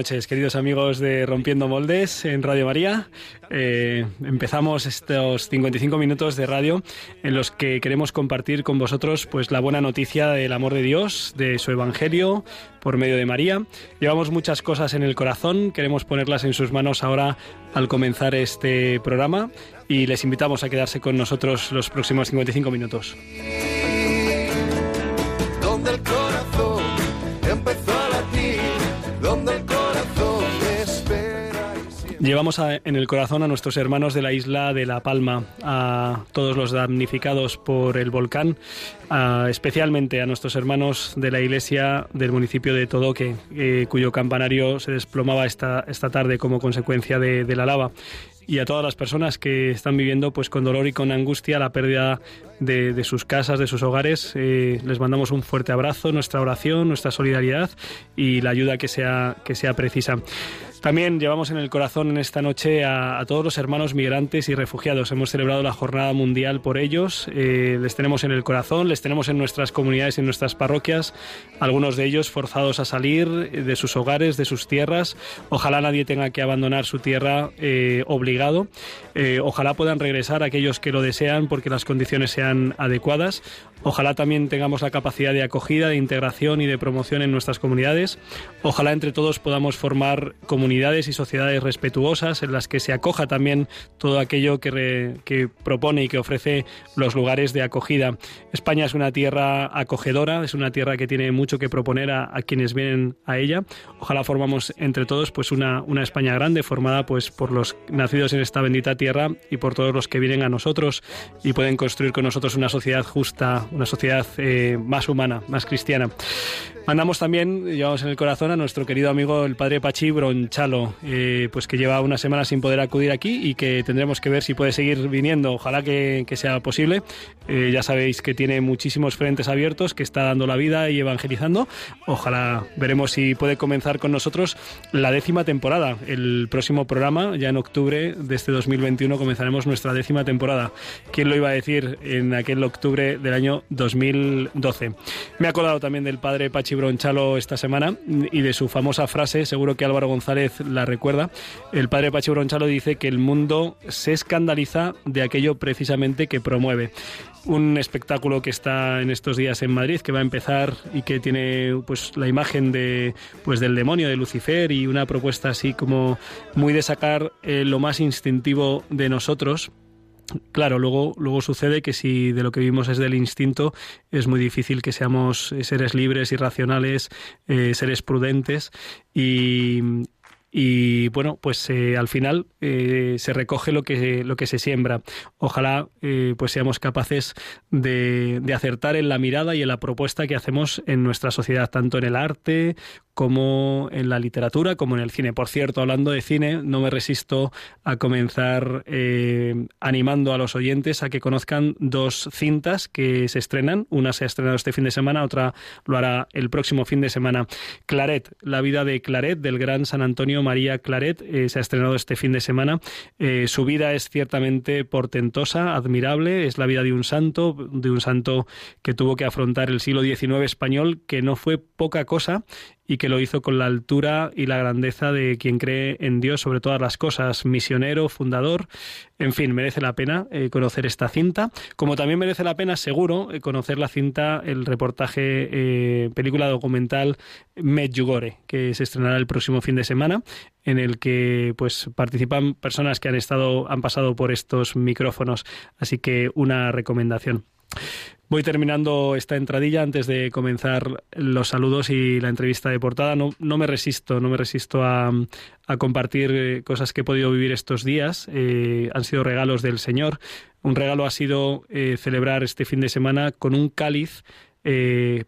Noches, queridos amigos de Rompiendo Moldes en Radio María. Eh, empezamos estos 55 minutos de radio en los que queremos compartir con vosotros pues la buena noticia del amor de Dios, de su evangelio por medio de María. Llevamos muchas cosas en el corazón, queremos ponerlas en sus manos ahora al comenzar este programa y les invitamos a quedarse con nosotros los próximos 55 minutos. donde Llevamos en el corazón a nuestros hermanos de la isla de La Palma, a todos los damnificados por el volcán, especialmente a nuestros hermanos de la iglesia del municipio de Todoque, eh, cuyo campanario se desplomaba esta, esta tarde como consecuencia de, la lava. Y a todas las personas que están viviendo pues con dolor y con angustia la pérdida de, de sus casas, de sus hogares, eh, les mandamos un fuerte abrazo, nuestra oración, nuestra solidaridad y la ayuda que sea, que sea precisa. También llevamos en el corazón en esta noche a, a todos los hermanos migrantes y refugiados. Hemos celebrado la jornada mundial por ellos. eh, les tenemos en el corazón, les tenemos en nuestras comunidades y en nuestras parroquias. Algunos de ellos forzados a salir de sus hogares, de sus tierras. Ojalá nadie tenga que abandonar su tierra eh, obligado. Eh, ojalá puedan regresar aquellos que lo desean porque las condiciones sean adecuadas. Ojalá también tengamos la capacidad de acogida, de integración y de promoción en nuestras comunidades. Ojalá entre todos podamos formar comunidades y sociedades respetuosas en las que se acoja también todo aquello que, re- que propone y que ofrece los lugares de acogida. España es una tierra acogedora, es una tierra que tiene mucho que proponer a, a quienes vienen a ella. Ojalá formamos entre todos pues una, una España grande formada pues por los nacidos en esta bendita tierra y por todos los que vienen a nosotros y pueden construir con nosotros una sociedad justa, una sociedad eh, más humana, más cristiana. Mandamos también, llevamos en el corazón a nuestro querido amigo el padre Pachi Bronchalo, eh, pues que lleva una semana sin poder acudir aquí y que tendremos que ver si puede seguir viniendo. Ojalá que, que sea posible. Eh, ya sabéis que tiene muchísimos frentes abiertos, que está dando la vida y evangelizando. Ojalá veremos si puede comenzar con nosotros la décima temporada. El próximo programa, ya en octubre de este 2021, comenzaremos nuestra décima temporada. ¿Quién lo iba a decir en aquel octubre del año 2012? Me he acordado también del padre Pachi Bronchalo esta semana y de su famosa frase, seguro que Álvaro González la recuerda. El padre Pachi Bronchalo dice que el mundo se escandaliza de aquello precisamente que promueve. Un espectáculo que está en estos días en Madrid, que va a empezar y que tiene pues la imagen de pues del demonio de Lucifer y una propuesta así como muy de sacar eh, lo más instintivo de nosotros Claro, luego, luego sucede que si de lo que vivimos es del instinto, es muy difícil que seamos eh, seres libres y racionales, eh, seres prudentes y, y bueno, pues eh, al final eh, se recoge lo que, lo que se siembra. Ojalá eh, pues seamos capaces de, de acertar en la mirada y en la propuesta que hacemos en nuestra sociedad, tanto en el arte como en la literatura, como en el cine. Por cierto, hablando de cine, no me resisto a comenzar eh, animando a los oyentes a que conozcan dos cintas que se estrenan. Una se ha estrenado este fin de semana, otra lo hará el próximo fin de semana. Claret, la vida de Claret, del gran San Antonio María Claret, eh, se ha estrenado este fin de semana. Eh, su vida es ciertamente portentosa, admirable. Es la vida de un santo, de un santo que tuvo que afrontar el siglo XIX español, que no fue poca cosa y que lo hizo con la altura y la grandeza de quien cree en Dios sobre todas las cosas, misionero, fundador, en fin, merece la pena eh, conocer esta cinta, como también merece la pena, seguro, eh, conocer la cinta, el reportaje, eh, película documental Medjugorje, que se estrenará el próximo fin de semana, en el que pues participan personas que han estado, han pasado por estos micrófonos, así que una recomendación. Voy terminando esta entradilla antes de comenzar los saludos y la entrevista de portada. No, no me resisto, no me resisto a, compartir eh, cosas que he podido vivir estos días. Eh, han sido regalos del Señor. Un regalo ha sido eh, celebrar este fin de semana con un cáliz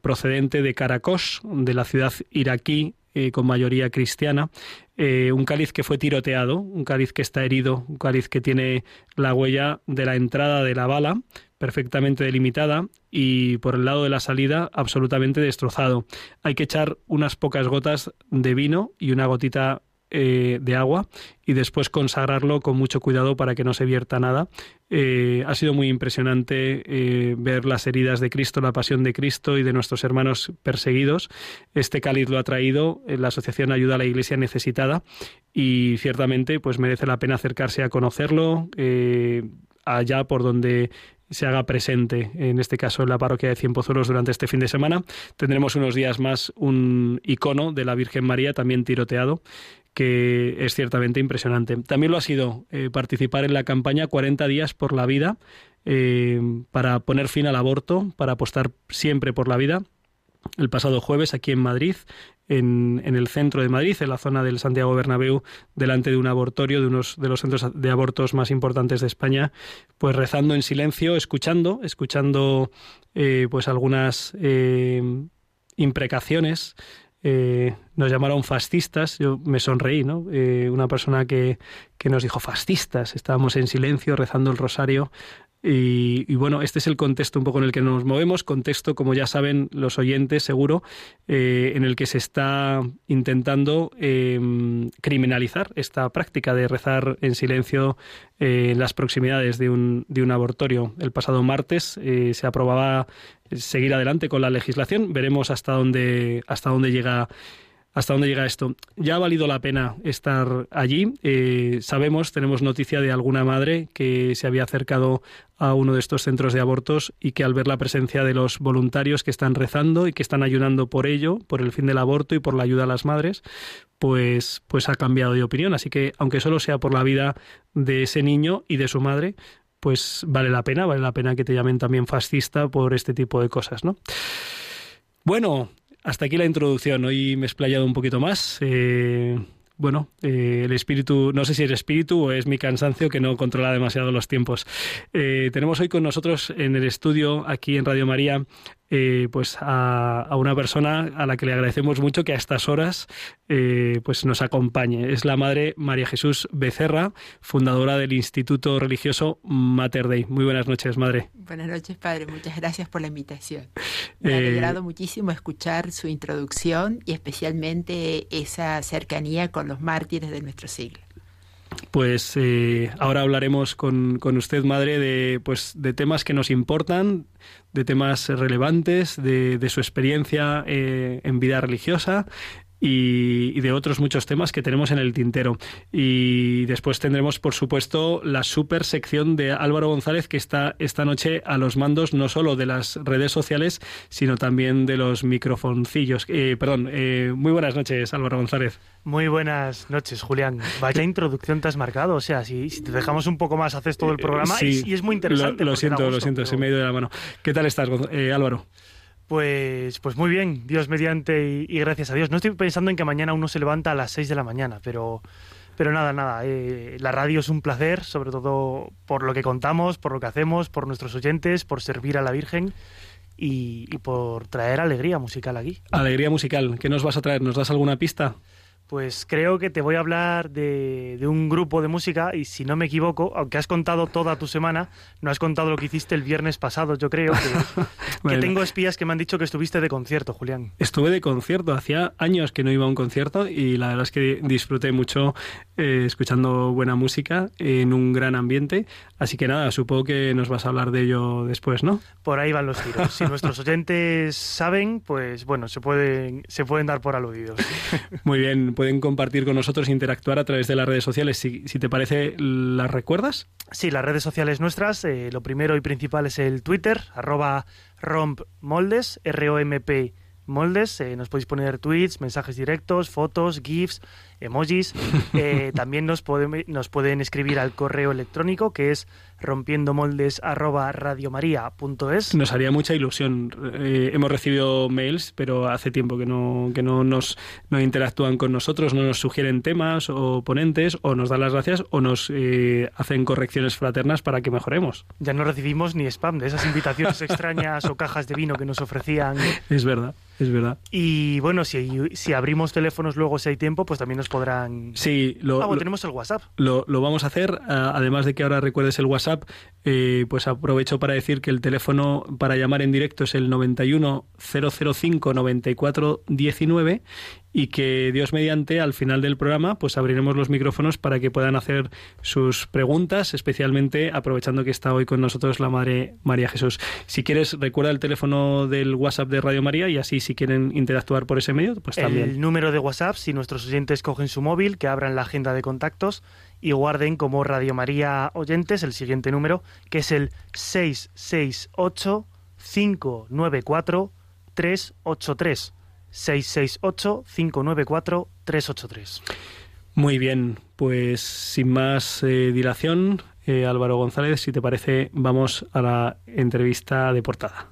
procedente de Caracos, de la ciudad iraquí, con mayoría cristiana. un cáliz que fue tiroteado, un cáliz que está herido, un cáliz que tiene la huella de la entrada de la bala perfectamente delimitada y por el lado de la salida absolutamente destrozado. Hay que echar unas pocas gotas de vino y una gotita eh, de agua y después consagrarlo con mucho cuidado para que no se vierta nada. Eh, ha sido muy impresionante eh, ver las heridas de Cristo, la pasión de Cristo y de nuestros hermanos perseguidos. Este cáliz lo ha traído la Asociación Ayuda a la Iglesia Necesitada y ciertamente pues merece la pena acercarse a conocerlo allá por donde se haga presente, en este caso en la parroquia de Cienpozuelos durante este fin de semana. Tendremos unos días más un icono de la Virgen María también tiroteado que es ciertamente impresionante. También lo ha sido eh, participar en la campaña 40 días por la vida eh, para poner fin al aborto, para apostar siempre por la vida. El pasado jueves aquí en Madrid, en, en, el centro de Madrid, en la zona del Santiago Bernabéu, delante de un abortorio, de unos de los centros de abortos más importantes de España, pues rezando en silencio, escuchando, escuchando eh, pues algunas imprecaciones eh, nos llamaron fascistas, yo me sonreí, ¿no? Eh, una persona que, que nos dijo fascistas, estábamos en silencio rezando el rosario y, bueno, este es el contexto un poco en el que nos movemos, contexto, como ya saben los oyentes, seguro, eh, en el que se está intentando em, criminalizar esta práctica de rezar en silencio en las proximidades de un, de un abortorio. El pasado martes se aprobaba seguir adelante con la legislación. Veremos hasta dónde, hasta dónde llega hasta dónde llega esto. Ya ha valido la pena estar allí. Eh, sabemos, tenemos noticia de alguna madre que se había acercado a uno de estos centros de abortos y que al ver la presencia de los voluntarios que están rezando y que están ayudando por ello, por el fin del aborto y por la ayuda a las madres, pues, pues ha cambiado de opinión. Así que, aunque solo sea por la vida de ese niño y de su madre, pues vale la pena, vale la pena que te llamen también fascista por este tipo de cosas, ¿no? Bueno, hasta aquí la introducción. Hoy me he explayado un poquito más. Eh, bueno, eh, el espíritu, no sé si es espíritu o es mi cansancio que no controla demasiado los tiempos. Eh, tenemos hoy con nosotros en el estudio, aquí en Radio María, eh, pues a, una persona a la que le agradecemos mucho que a estas horas eh, pues nos acompañe. Es la madre María Jesús Becerra, fundadora del Instituto Religioso Mater Dei. Muy buenas noches, madre. Buenas noches, padre. Muchas gracias por la invitación. Me ha eh, alegrado muchísimo escuchar su introducción y especialmente esa cercanía con los mártires de nuestro siglo. Pues ahora hablaremos con, con, usted, madre, de, pues, de temas que nos importan, de temas relevantes, de, de su experiencia eh, en vida religiosa y, de otros muchos temas que tenemos en el tintero. Y después tendremos, por supuesto, la super sección de Álvaro González que está esta noche a los mandos no solo de las redes sociales, sino también de los microfoncillos. Eh, perdón, eh, muy buenas noches, Álvaro González. Muy buenas noches, Julián. Vaya introducción te has marcado. O sea, si, te dejamos un poco más, haces todo el programa y, es muy interesante. Lo, siento, lo siento, se me ha ido de la mano. ¿Qué tal estás, Álvaro? Pues, pues muy bien, Dios mediante y, gracias a Dios. No estoy pensando en que mañana uno se levanta a las 6 de la mañana, pero, pero nada, nada. Eh, la radio es un placer, sobre todo por lo que contamos, por lo que hacemos, por nuestros oyentes, por servir a la Virgen. Y, y por traer alegría musical aquí. Alegría musical. ¿Qué nos vas a traer? ¿Nos das alguna pista? Pues creo que te voy a hablar de, un grupo de música y si no me equivoco, aunque has contado toda tu semana, no has contado lo que hiciste el viernes pasado, yo creo que, tengo espías que me han dicho que estuviste de concierto, Julián. Estuve de concierto, hacía años que no iba a un concierto y la verdad es que disfruté mucho eh, escuchando buena música en un gran ambiente, así que nada, supongo que nos vas a hablar de ello después, ¿no? Por ahí van los tiros. Si nuestros oyentes saben, pues bueno, se pueden, se pueden dar por aludidos. Muy bien, pueden compartir con nosotros, interactuar a través de las redes sociales. Si, te parece, ¿las recuerdas? Sí, las redes sociales nuestras. Eh, lo primero y principal es el Twitter, arroba rompmoldes, R-O-M-P moldes. Eh, nos podéis poner tweets, mensajes directos, fotos, GIFs, emojis. Eh, también nos, nos pueden escribir al correo electrónico que es rompiendo moldes Nos haría mucha ilusión. Eh, hemos recibido mails, pero hace tiempo que no, que no nos no interactúan con nosotros, no nos sugieren temas o ponentes, o nos dan las gracias, o nos eh, hacen correcciones fraternas para que mejoremos. Ya no recibimos ni spam de esas invitaciones extrañas o cajas de vino que nos ofrecían. Es verdad. es verdad. Y bueno, si, si abrimos teléfonos luego si hay tiempo, pues también nos podrán... Sí, lo, ah, bueno, tenemos el WhatsApp. Lo, lo, vamos a hacer, además de que ahora recuerdes el WhatsApp, eh, pues aprovecho para decir que el teléfono para llamar en directo es el 91 005 94 19 y que Dios mediante al final del programa pues abriremos los micrófonos para que puedan hacer sus preguntas, especialmente aprovechando que está hoy con nosotros la Madre María Jesús. Si quieres, recuerda el teléfono del WhatsApp de Radio María y así si quieren interactuar por ese medio, pues también. El número de WhatsApp, si nuestros oyentes cogen su móvil, que abran la agenda de contactos y guarden como Radio María oyentes el siguiente número, que es el 668 594 383. 668-594-383. Muy bien, pues sin más eh, dilación, eh, Álvaro González, si te parece, vamos a la entrevista de portada.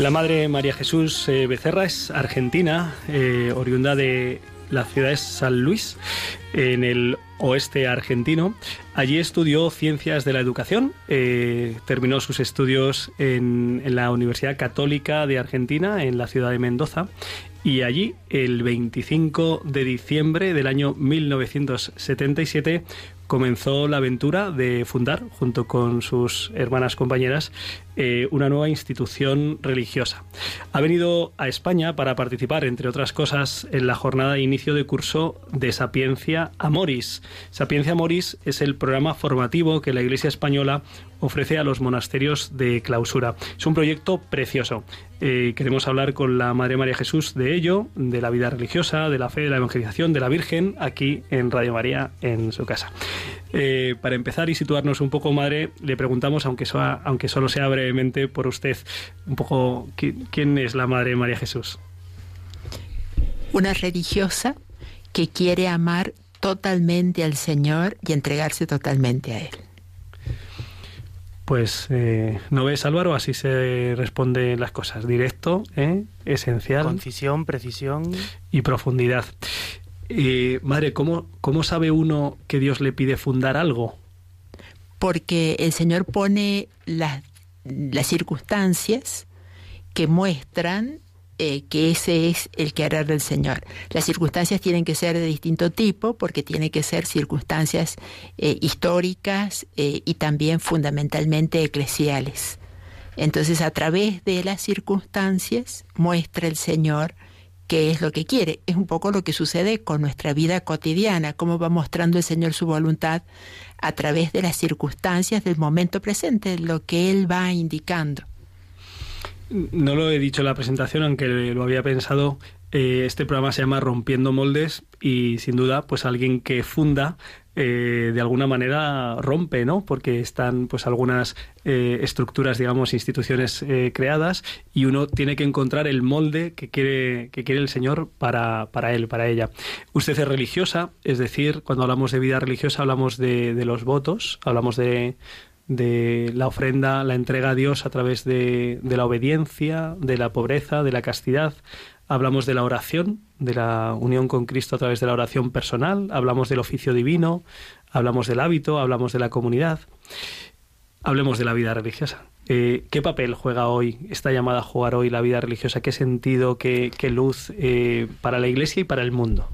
La madre María Jesús eh, Becerra es argentina, eh, oriunda de la ciudad de San Luis, en el oeste argentino. Allí estudió ciencias de la educación, eh, terminó sus estudios en, en, la Universidad Católica de Argentina, en la ciudad de Mendoza, y allí, el 25 de diciembre del año 1977, comenzó la aventura de fundar, junto con sus hermanas compañeras, eh, una nueva institución religiosa. Ha venido a España para participar, entre otras cosas, en la jornada de inicio de curso de Sapiencia Amoris. Sapiencia Amoris es el programa formativo que la Iglesia Española ofrece a los monasterios de clausura. Es un proyecto precioso. Eh, queremos hablar con la Madre María Jesús de ello, de la vida religiosa, de la fe, de la evangelización, de la Virgen, aquí en Radio María, en su casa. Eh, para empezar y situarnos un poco, Madre, le preguntamos, aunque, aunque solo sea brevemente por usted, un poco quién es la Madre María Jesús. Una religiosa que quiere amar totalmente al Señor y entregarse totalmente a Él. Pues eh, no ves, Álvaro, así se responden las cosas. Directo, ¿eh? esencial. Concisión, precisión. Y profundidad. Eh, madre, ¿cómo, ¿cómo sabe uno que Dios le pide fundar algo? Porque el Señor pone las, las circunstancias que muestran eh, que ese es el querer del Señor. Las circunstancias tienen que ser de distinto tipo porque tienen que ser circunstancias eh, históricas eh, y también fundamentalmente eclesiales. Entonces a través de las circunstancias muestra el Señor qué es lo que quiere. Es un poco lo que sucede con nuestra vida cotidiana, cómo va mostrando el Señor su voluntad a través de las circunstancias del momento presente, lo que Él va indicando. No lo he dicho en la presentación, aunque lo había pensado. Eh, este programa se llama Rompiendo Moldes y sin duda, pues alguien que funda eh, de alguna manera rompe, ¿no? Porque están pues algunas eh, estructuras, digamos, instituciones creadas y uno tiene que encontrar el molde que quiere, que quiere el Señor para, para él, para ella. Usted es religiosa, es decir, cuando hablamos de vida religiosa hablamos de, de los votos, hablamos de, de la ofrenda, la entrega a Dios a través de, de, la obediencia, de la pobreza, de la castidad. Hablamos de la oración, de la unión con Cristo a través de la oración personal, hablamos del oficio divino, hablamos del hábito, hablamos de la comunidad. Hablemos de la vida religiosa. Eh, ¿Qué papel juega hoy, está llamada a jugar hoy la vida religiosa? ¿Qué sentido, qué, qué luz eh, para la Iglesia y para el mundo?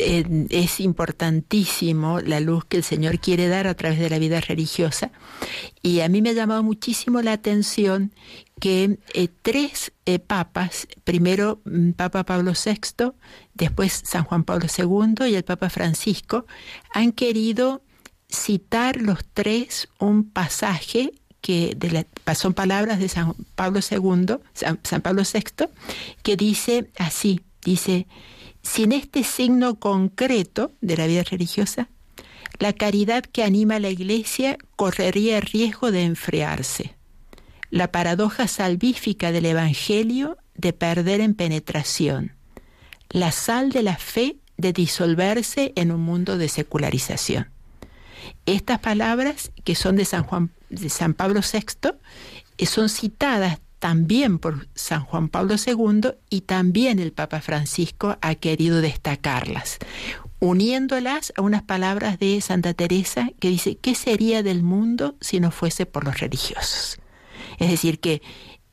Es importantísimo la luz que el Señor quiere dar a través de la vida religiosa. Y a mí me ha llamado muchísimo la atención que eh, tres eh, papas, primero mm, Papa Pablo VI, después San Juan Pablo II y el Papa Francisco, han querido citar los tres un pasaje que son palabras de San Pablo II, San, San Pablo VI, que dice así, dice, sin este signo concreto de la vida religiosa, la caridad que anima a la Iglesia correría el riesgo de enfriarse. La paradoja salvífica del Evangelio de perder en penetración. La sal de la fe de disolverse en un mundo de secularización. Estas palabras, que son de San, Juan, de San Pablo VI, eh, son citadas también por San Juan Pablo II y también el Papa Francisco ha querido destacarlas, uniéndolas a unas palabras de Santa Teresa que dice, ¿qué sería del mundo si no fuese por los religiosos? Es decir, que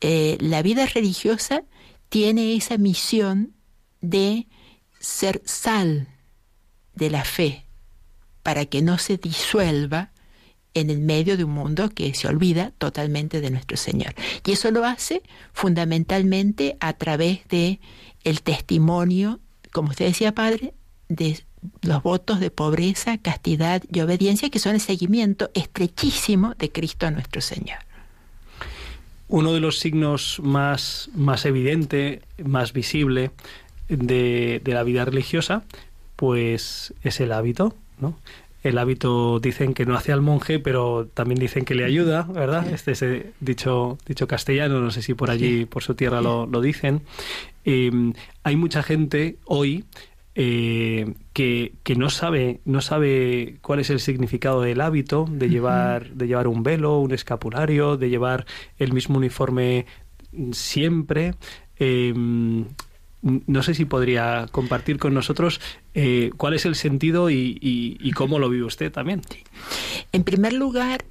eh, la vida religiosa tiene esa misión de ser sal de la fe para que no se disuelva en el medio de un mundo que se olvida totalmente de nuestro Señor. Y eso lo hace fundamentalmente a través de el testimonio, como usted decía, Padre, de los votos de pobreza, castidad y obediencia, que son el seguimiento estrechísimo de Cristo a nuestro Señor. Uno de los signos más, más evidente, más visible de, de la vida religiosa, pues es el hábito, ¿no? El hábito dicen que no hace al monje, pero también dicen que le ayuda, ¿verdad? Este es dicho, dicho castellano, no sé si por allí, por su tierra, lo, dicen. Em, hay mucha gente hoy eh, que, que, no sabe no sabe cuál es el significado del hábito de llevar de llevar un velo un escapulario de llevar el mismo uniforme siempre. Em, no sé si podría compartir con nosotros eh, cuál es el sentido y, cómo lo vive usted también. En primer lugar,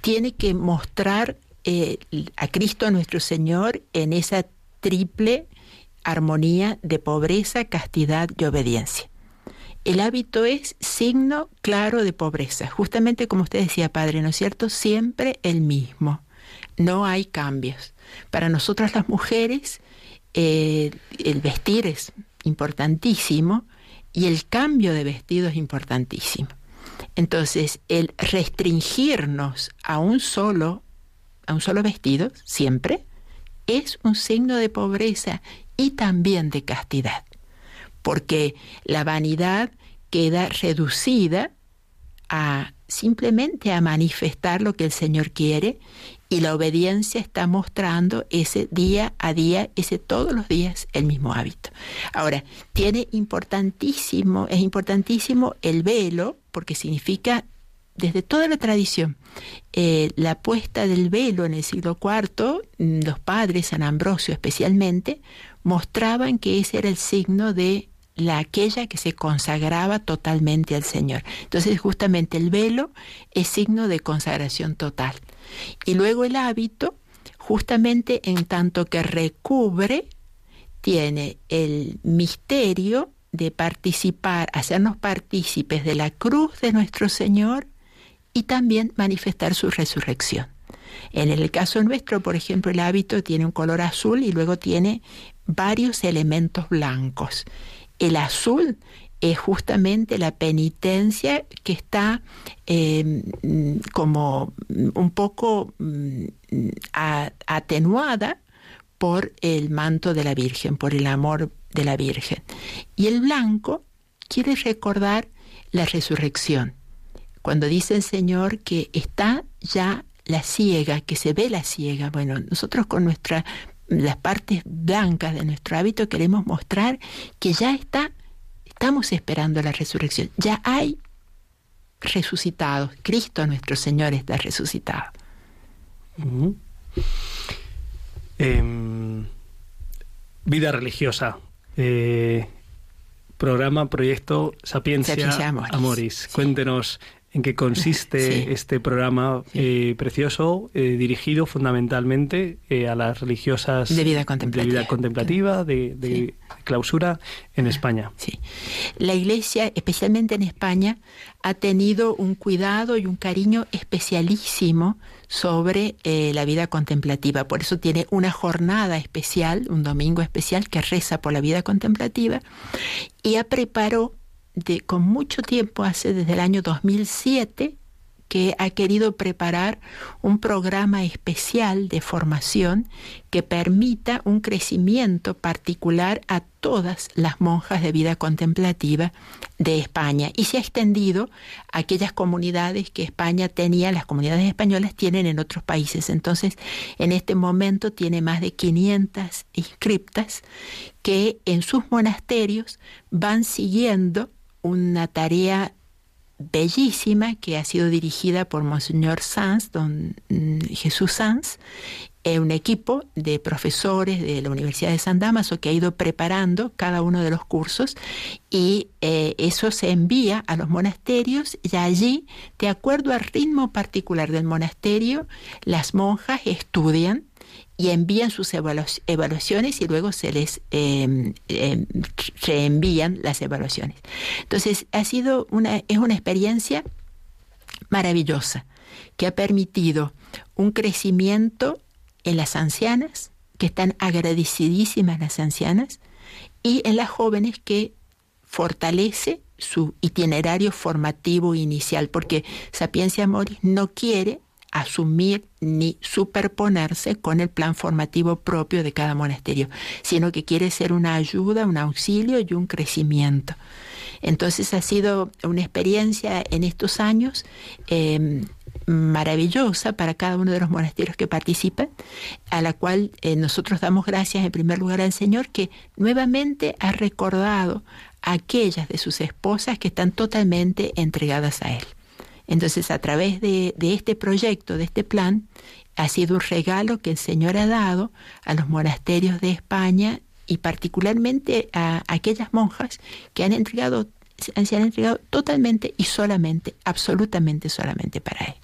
tiene que mostrar eh, a Cristo nuestro Señor en esa triple armonía de pobreza, castidad y obediencia. El hábito es signo claro de pobreza, justamente como usted decía, Padre, ¿no es cierto? Siempre el mismo, no hay cambios. Para nosotras las mujeres, eh, el vestir es importantísimo y el cambio de vestido es importantísimo. Entonces, el restringirnos a un solo, a un solo vestido, siempre, es un signo de pobreza y también de castidad, porque la vanidad queda reducida a simplemente a manifestar lo que el Señor quiere y la obediencia está mostrando ese día a día, ese todos los días el mismo hábito. Ahora, tiene importantísimo, es importantísimo el velo, porque significa desde toda la tradición, eh, la puesta del velo en el siglo IV, los padres, San Ambrosio especialmente, mostraban que ese era el signo de la aquella que se consagraba totalmente al Señor. Entonces, justamente el velo es signo de consagración total. Y luego el hábito, justamente en tanto que recubre, tiene el misterio de participar, hacernos partícipes de la cruz de nuestro Señor y también manifestar su resurrección. En el caso nuestro, por ejemplo, el hábito tiene un color azul y luego tiene varios elementos blancos. El azul es justamente la penitencia que está eh, como un poco mm, atenuada por el manto de la Virgen, por el amor de la Virgen. Y el blanco quiere recordar la resurrección. Cuando dice el Señor que está ya la ciega, que se ve la ciega, bueno, nosotros con nuestra las partes blancas de nuestro hábito queremos mostrar que ya está estamos esperando la resurrección. Ya hay resucitados. Cristo nuestro Señor está resucitado. Em, vida religiosa. Eh, programa, proyecto Sapiencia, Amoris. Cuéntenos en qué consiste este programa eh, precioso, eh, dirigido fundamentalmente eh, a las religiosas de vida contemplativa, de, clausura en España. Sí. La Iglesia, especialmente en España, ha tenido un cuidado y un cariño especialísimo sobre la vida contemplativa. Por eso tiene una jornada especial, un domingo especial, que reza por la vida contemplativa y ha preparado de, con mucho tiempo, hace desde el año 2007, que ha querido preparar un programa especial de formación que permita un crecimiento particular a todas las monjas de vida contemplativa de España y se ha extendido a aquellas comunidades que España tenía, las comunidades españolas tienen en otros países. Entonces, en este momento tiene más de 500 inscriptas que en sus monasterios van siguiendo una tarea bellísima que ha sido dirigida por Monseñor Sanz, don mm, Jesús Sanz, eh, un equipo de profesores de la Universidad de San Damaso que ha ido preparando cada uno de los cursos y eh, eso se envía a los monasterios y allí, de acuerdo al ritmo particular del monasterio, las monjas estudian y envían sus evaluaciones y luego se les eh, reenvían las evaluaciones. Entonces, ha sido una, es una experiencia maravillosa que ha permitido un crecimiento en las ancianas, que están agradecidísimas las ancianas, y en las jóvenes que fortalece su itinerario formativo inicial, porque Sapiencia Moris no quiere asumir ni superponerse con el plan formativo propio de cada monasterio, sino que quiere ser una ayuda, un auxilio y un crecimiento. Entonces ha sido una experiencia en estos años em, maravillosa para cada uno de los monasterios que participan, a la cual eh, nosotros damos gracias en primer lugar al Señor que nuevamente ha recordado a aquellas de sus esposas que están totalmente entregadas a Él. Entonces, a través de, este proyecto, de este plan, ha sido un regalo que el Señor ha dado a los monasterios de España y particularmente a, aquellas monjas que han entregado, se han entregado totalmente y solamente, absolutamente solamente para Él.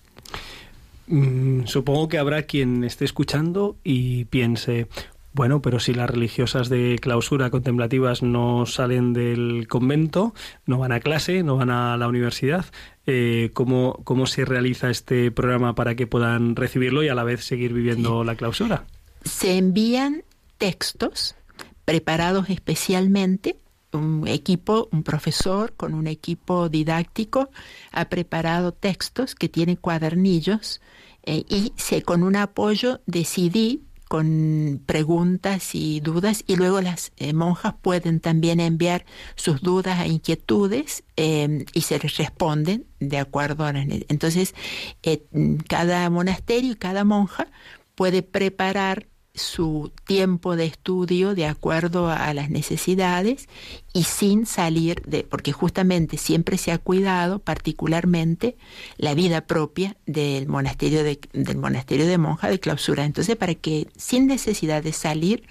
Mm, supongo que habrá quien esté escuchando y piense, bueno, pero si las religiosas de clausura contemplativas no salen del convento, no van a clase, no van a la universidad, eh, ¿cómo, ¿cómo se realiza este programa para que puedan recibirlo y a la vez seguir viviendo la clausura? Se envían textos preparados especialmente un equipo, un profesor con un equipo didáctico ha preparado textos que tienen cuadernillos eh, y se, con un apoyo decidí con preguntas y dudas y luego las eh, monjas pueden también enviar sus dudas e inquietudes em, y se les responden de acuerdo a entonces eh, cada monasterio y cada monja puede preparar su tiempo de estudio de acuerdo a las necesidades y sin salir de, porque justamente siempre se ha cuidado particularmente la vida propia del monasterio de, del monasterio de monja de clausura. Entonces, para que sin necesidad de salir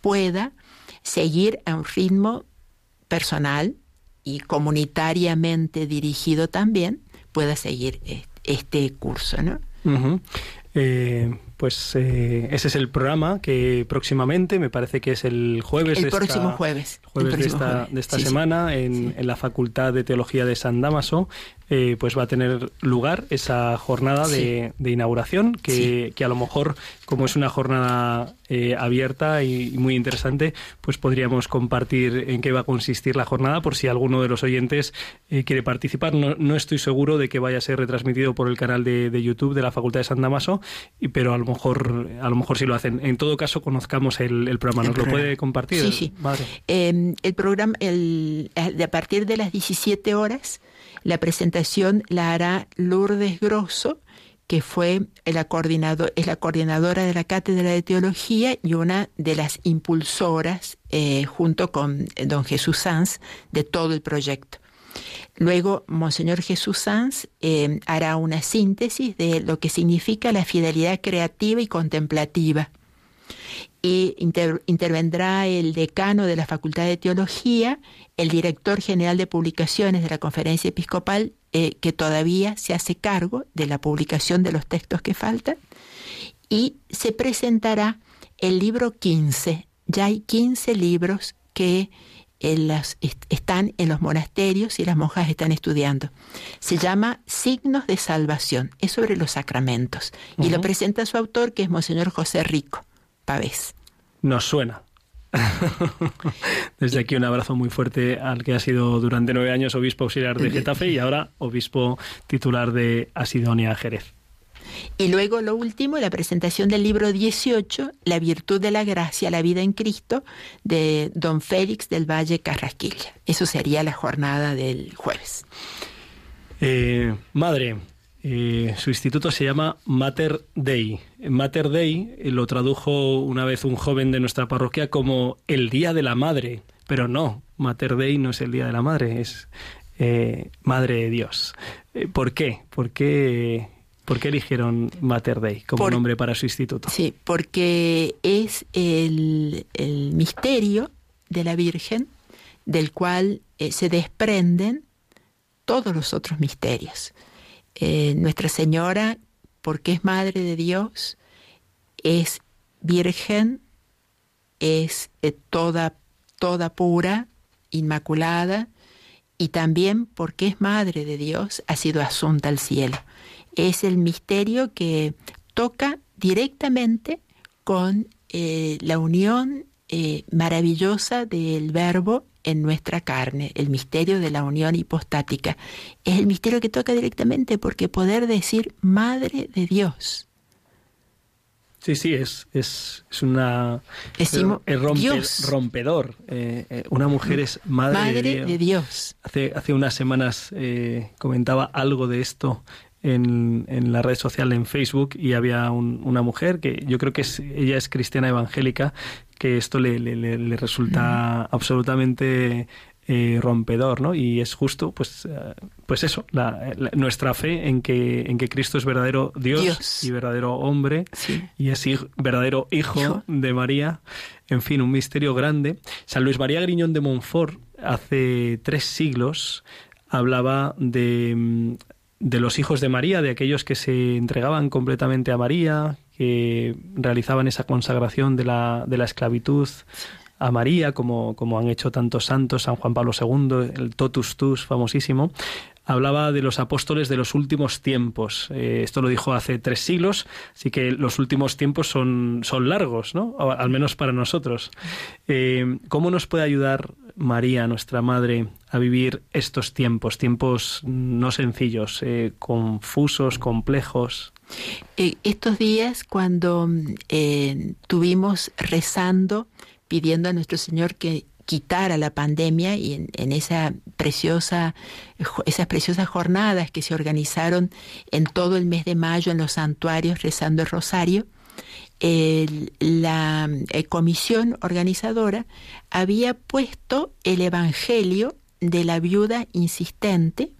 pueda seguir a un ritmo personal y comunitariamente dirigido también, pueda seguir este curso, ¿no? Pues eh, ese es el programa que próximamente, me parece que es el jueves. El próximo jueves. Jueves de esta, de esta semana en, en, la Facultad de Teología de San Damaso eh, pues va a tener lugar esa jornada de, inauguración que, a lo mejor como es una jornada eh, abierta y, muy interesante pues podríamos compartir en qué va a consistir la jornada por si alguno de los oyentes eh, quiere participar. No, estoy seguro de que vaya a ser retransmitido por el canal de, YouTube de la Facultad de San Damaso y, pero a lo mejor a lo mejor sí lo hacen. En todo caso conozcamos el, programa nos lo puede compartir sí sí. Em, el programa el, a partir de las 17 horas la presentación la hará Lourdes Grosso, que fue la es la coordinadora de la Cátedra de Teología y una de las impulsoras, eh, junto con don Jesús Sanz, de todo el proyecto. Luego, Monseñor Jesús Sanz eh, hará una síntesis de lo que significa la fidelidad creativa y contemplativa. Y intervendrá el decano de la Facultad de Teología el director general de publicaciones de la conferencia episcopal, eh, que todavía se hace cargo de la publicación de los textos que faltan, y se presentará el libro 15. Ya hay 15 libros que eh, están en los monasterios y las monjas están estudiando. Se llama Signos de Salvación, es sobre los sacramentos, y lo presenta su autor, que es Monseñor José Rico Pavés. Nos suena. Desde aquí un abrazo muy fuerte al que ha sido durante nueve años obispo auxiliar de Getafe y ahora obispo titular de Asidonia Jerez. Y luego lo último, la presentación del libro 18, La virtud de la gracia, la vida en Cristo, de don Félix del Valle Carrasquilla. Eso sería la jornada del jueves. Eh, madre, eh, su instituto se llama Mater Dei. Mater Dei eh, lo tradujo una vez un joven de nuestra parroquia como el Día de la Madre, pero no, Mater Dei no es el Día de la Madre, es eh, Madre de Dios. Eh, ¿Por qué? ¿Por qué, por qué eligieron Mater Dei como Por- nombre para su instituto? Sí, porque es el, el misterio de la Virgen del cual se desprenden todos los otros misterios. Eh, Nuestra Señora, porque es Madre de Dios, es Virgen, es eh, toda, toda pura, inmaculada, y también porque es Madre de Dios, ha sido asunta al cielo. Es el misterio que toca directamente con eh, la unión maravillosa del verbo en nuestra carne, el misterio de la unión hipostática. Es el misterio que toca directamente porque poder decir Madre de Dios. Sí, sí, es, es, es una... Decimos, es rompedor. Eh, eh, una mujer es madre, Madre de Dios. de Dios. Hace, hace unas semanas eh, comentaba algo de esto en, en la red social en Facebook y había un- una mujer que yo creo que es, ella es cristiana evangélica que esto le, le- le- resulta absolutamente eh, rompedor, ¿no? Y es justo, pues, eh, pues eso, la- la- nuestra fe en que, en que Cristo es verdadero Dios, Dios. y verdadero hombre Sí. y es hij- verdadero hijo, Hijo. de María. En fin, un misterio grande. San Luis María Griñón de Montfort, hace tres siglos, hablaba de, mm, de los hijos de María, de aquellos que se entregaban completamente a María, que realizaban esa consagración de la, de la esclavitud a María, como, como han hecho tantos santos, San Juan Pablo II, el Totus Tus famosísimo, hablaba de los apóstoles de los últimos tiempos. Eh, esto lo dijo hace tres siglos, así que los últimos tiempos son, son largos, ¿no? Al menos para nosotros. Eh, ¿Cómo nos puede ayudar María, nuestra Madre, a vivir estos tiempos, tiempos no sencillos, eh, confusos, complejos? Eh, estos días cuando eh, tuvimos rezando, pidiendo a nuestro Señor que quitara la pandemia y en, en esa preciosa, esas preciosas jornadas que se organizaron en todo el mes de mayo en los santuarios rezando el rosario, la eh, comisión organizadora había puesto el Evangelio de la viuda insistente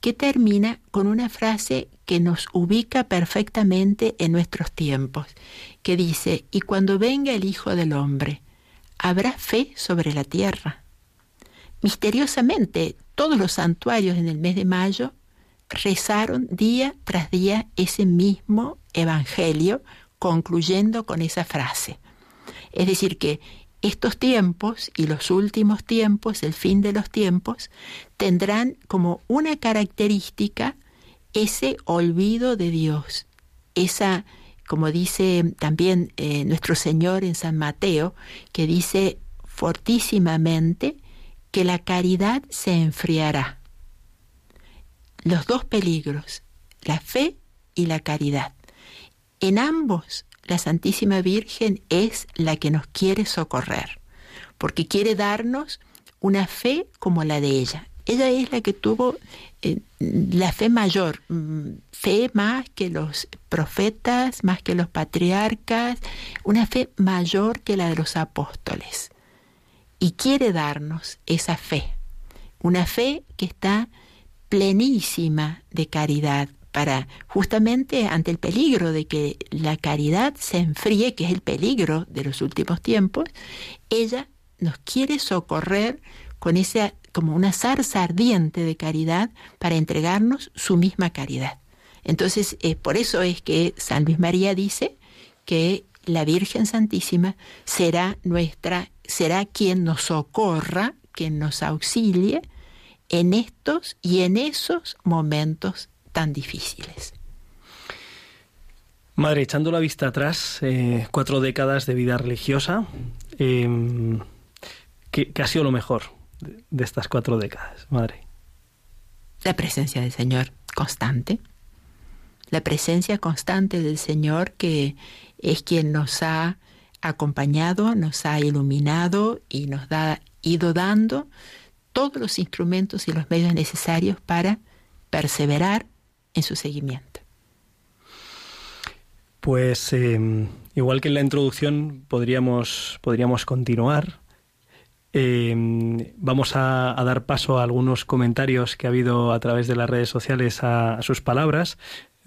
que termina con una frase que nos ubica perfectamente en nuestros tiempos, que dice, y cuando venga el Hijo del Hombre, ¿habrá fe sobre la tierra? Misteriosamente, todos los santuarios en el mes de mayo rezaron día tras día ese mismo Evangelio, concluyendo con esa frase. Es decir, que estos tiempos y los últimos tiempos, el fin de los tiempos, tendrán como una característica ese olvido de Dios, esa, como dice también eh, nuestro Señor en San Mateo, que dice fortísimamente que la caridad se enfriará. Los dos peligros, la fe y la caridad. En ambos, la Santísima Virgen es la que nos quiere socorrer, porque quiere darnos una fe como la de ella. Ella es la que tuvo eh, la fe mayor, mm, fe más que los profetas, más que los patriarcas, una fe mayor que la de los apóstoles. Y quiere darnos esa fe, una fe que está plenísima de caridad para justamente ante el peligro de que la caridad se enfríe, que es el peligro de los últimos tiempos, ella nos quiere socorrer con esa como una zarza ardiente de caridad para entregarnos su misma caridad. Entonces, por eso es que San Luis María dice que la Virgen Santísima será nuestra, será quien nos socorra, quien nos auxilie en estos y en esos momentos tan difíciles. Madre, echando la vista atrás, eh, cuatro décadas de vida religiosa, eh, ¿qué, qué ha sido lo mejor de, de estas cuatro décadas, madre? La presencia del Señor constante. La presencia constante del Señor que es quien nos ha acompañado, nos ha iluminado y nos ha ido dando todos los instrumentos y los medios necesarios para perseverar en su seguimiento. Pues eh, igual que en la introducción podríamos, podríamos continuar. Eh, vamos a, dar paso a algunos comentarios que ha habido a través de las redes sociales a sus palabras.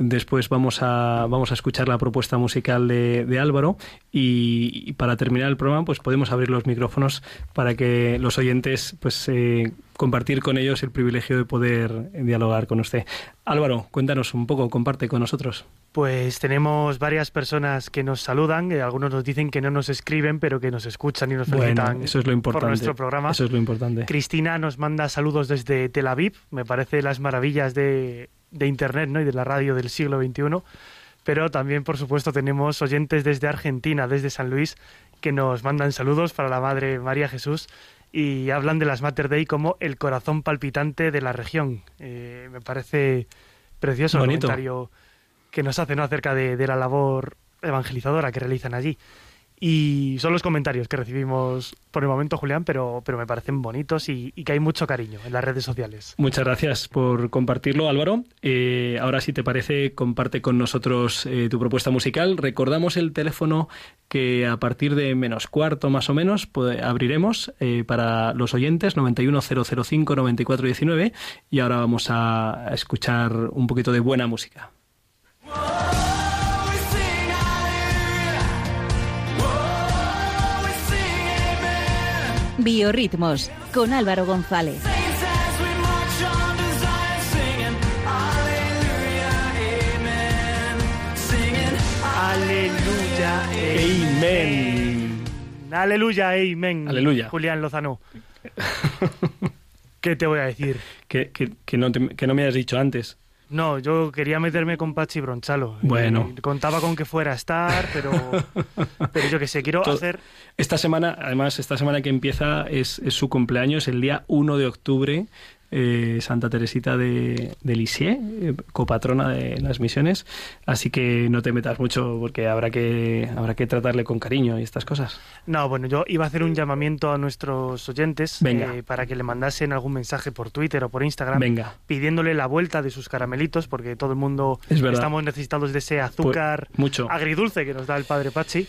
Después vamos a, vamos a escuchar la propuesta musical de, de Álvaro y, y, para terminar el programa pues podemos abrir los micrófonos para que los oyentes pues eh, compartir con ellos el privilegio de poder dialogar con usted. Álvaro, cuéntanos un poco, comparte con nosotros. Pues tenemos varias personas que nos saludan, eh, algunos nos dicen que no nos escriben, pero que nos escuchan y nos felicitan bueno, eso es lo importante. por nuestro programa. Eso es lo importante. Cristina nos manda saludos desde Tel Aviv, me parece las maravillas de, de Internet ¿no? y de la radio del siglo XXI. Pero también, por supuesto, tenemos oyentes desde Argentina, desde San Luis, que nos mandan saludos para la Madre María Jesús y hablan de las Mater Dei como el corazón palpitante de la región. Eh, me parece precioso Bonito. el comentario que nos hacen ¿no? acerca de, de, la labor evangelizadora que realizan allí. Y son los comentarios que recibimos por el momento, Julián, pero, pero me parecen bonitos y, que hay mucho cariño en las redes sociales. Muchas gracias por compartirlo, Álvaro. Eh, ahora, si te parece, comparte con nosotros eh, tu propuesta musical. Recordamos el teléfono que a partir de menos cuarto, más o menos, abriremos eh, para los oyentes, 91005-9419. Y ahora vamos a escuchar un poquito de buena música. Biorritmos con Álvaro González. Aleluya, amén. Aleluya, amén. Aleluya. Julián Lozano. ¿Qué te voy a decir? Que, que, que, no te, que no me has dicho antes. No, yo quería meterme con Pachi Bronchalo. Bueno. Y contaba con que fuera a estar, pero, pero yo que sé, quiero Todo, hacer... Esta semana, además, esta semana que empieza es, es su cumpleaños, el día 1 de octubre. Eh, Santa Teresita de, de Lisieux, eh, copatrona de las misiones. Así que no te metas mucho porque habrá que, habrá que tratarle con cariño y estas cosas. No, bueno, yo iba a hacer un llamamiento a nuestros oyentes eh, para que le mandasen algún mensaje por Twitter o por Instagram Venga. pidiéndole la vuelta de sus caramelitos porque todo el mundo es estamos necesitados de ese azúcar pues, mucho. agridulce que nos da el padre Pachi.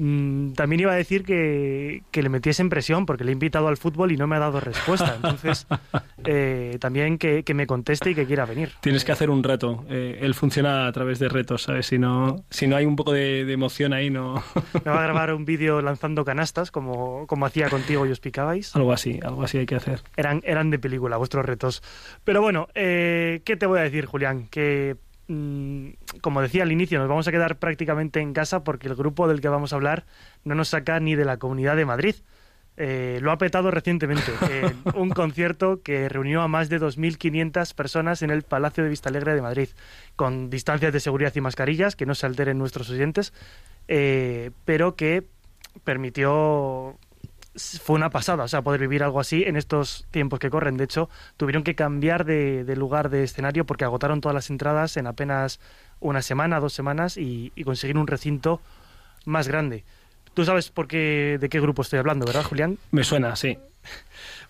Mm, también iba a decir que, que, le metiesen presión porque le he invitado al fútbol y no me ha dado respuesta. Entonces, eh, también que, que, me conteste y que quiera venir. Tienes que hacer un reto. Eh, él funciona a través de retos, ¿sabes? Si no, si no hay un poco de, de emoción ahí, no. Me va a grabar un vídeo lanzando canastas, como, como hacía contigo y os picabais. Algo así, algo así hay que hacer. Eran, eran de película vuestros retos. Pero bueno, eh, ¿qué te voy a decir, Julián? Que como decía al inicio, nos vamos a quedar prácticamente en casa porque el grupo del que vamos a hablar no nos saca ni de la Comunidad de Madrid. Eh, lo ha petado recientemente en un concierto que reunió a más de 2.500 personas en el Palacio de Vistalegre de Madrid, con distancias de seguridad y mascarillas, que no se alteren nuestros oyentes, eh, pero que permitió fue una pasada, o sea, poder vivir algo así en estos tiempos que corren. De hecho, tuvieron que cambiar de, de lugar de escenario porque agotaron todas las entradas en apenas una semana, dos semanas y, y conseguir un recinto más grande. Tú sabes por qué, de qué grupo estoy hablando, ¿verdad, Julián? Me suena, sí.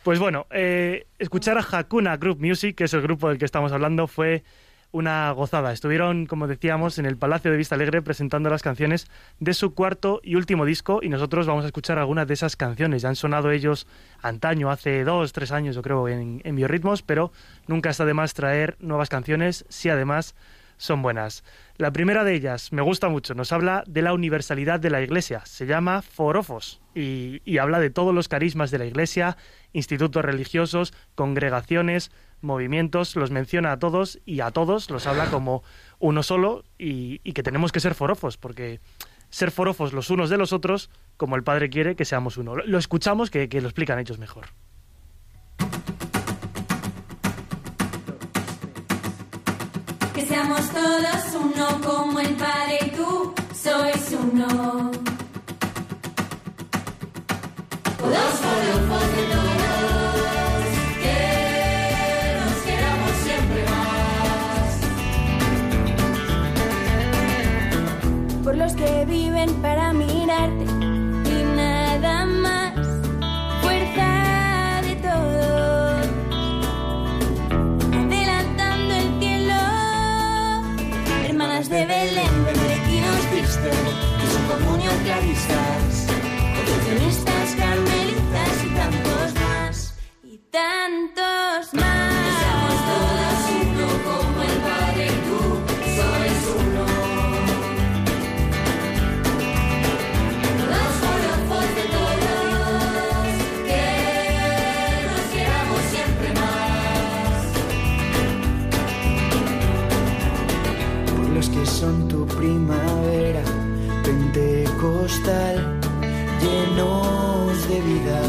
Pues bueno, eh, escuchar a Hakuna Group Music, que es el grupo del que estamos hablando, fue una gozada. Estuvieron, como decíamos, en el Palacio de Vista Alegre presentando las canciones de su cuarto y último disco y nosotros vamos a escuchar algunas de esas canciones. Ya han sonado ellos antaño, hace dos, tres años yo creo, en, en Biorritmos, pero nunca está de más traer nuevas canciones si además son buenas. La primera de ellas me gusta mucho, nos habla de la universalidad de la Iglesia, se llama Forofos y, y habla de todos los carismas de la Iglesia, institutos religiosos, congregaciones, movimientos, los menciona a todos y a todos los habla como uno solo y, que tenemos que ser forofos, porque ser forofos los unos de los otros, como el Padre quiere que seamos uno. Lo, escuchamos, que, lo explican ellos mejor. Que seamos todos uno como el Padre y tú sois uno. voz de todos, que viven para mirarte y nada más. Fuerza de todos, adelantando el cielo. Hermanas de Belén, benedictinos Cristo, y su comunión claristas, carmelitas y tantos más, y tantos más. Son tu primavera pentecostal, llenos de vida,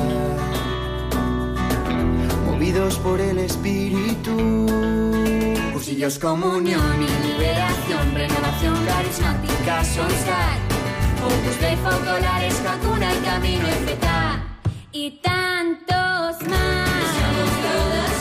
movidos por el Espíritu. Cursillos, comunión y liberación, renovación carismática, Sonstar, Opus Dei, Focolares, Hakuna y Camino Feta y tantos más. Seamos todas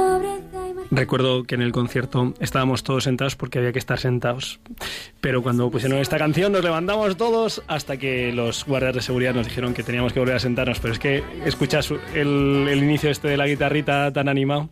En Recuerdo que en el concierto estábamos todos sentados porque había que estar sentados. Pero cuando pusieron esta canción nos levantamos todos hasta que los guardias de seguridad nos dijeron que teníamos que volver a sentarnos. Pero es que escuchas el, el inicio este de la guitarrita tan animado.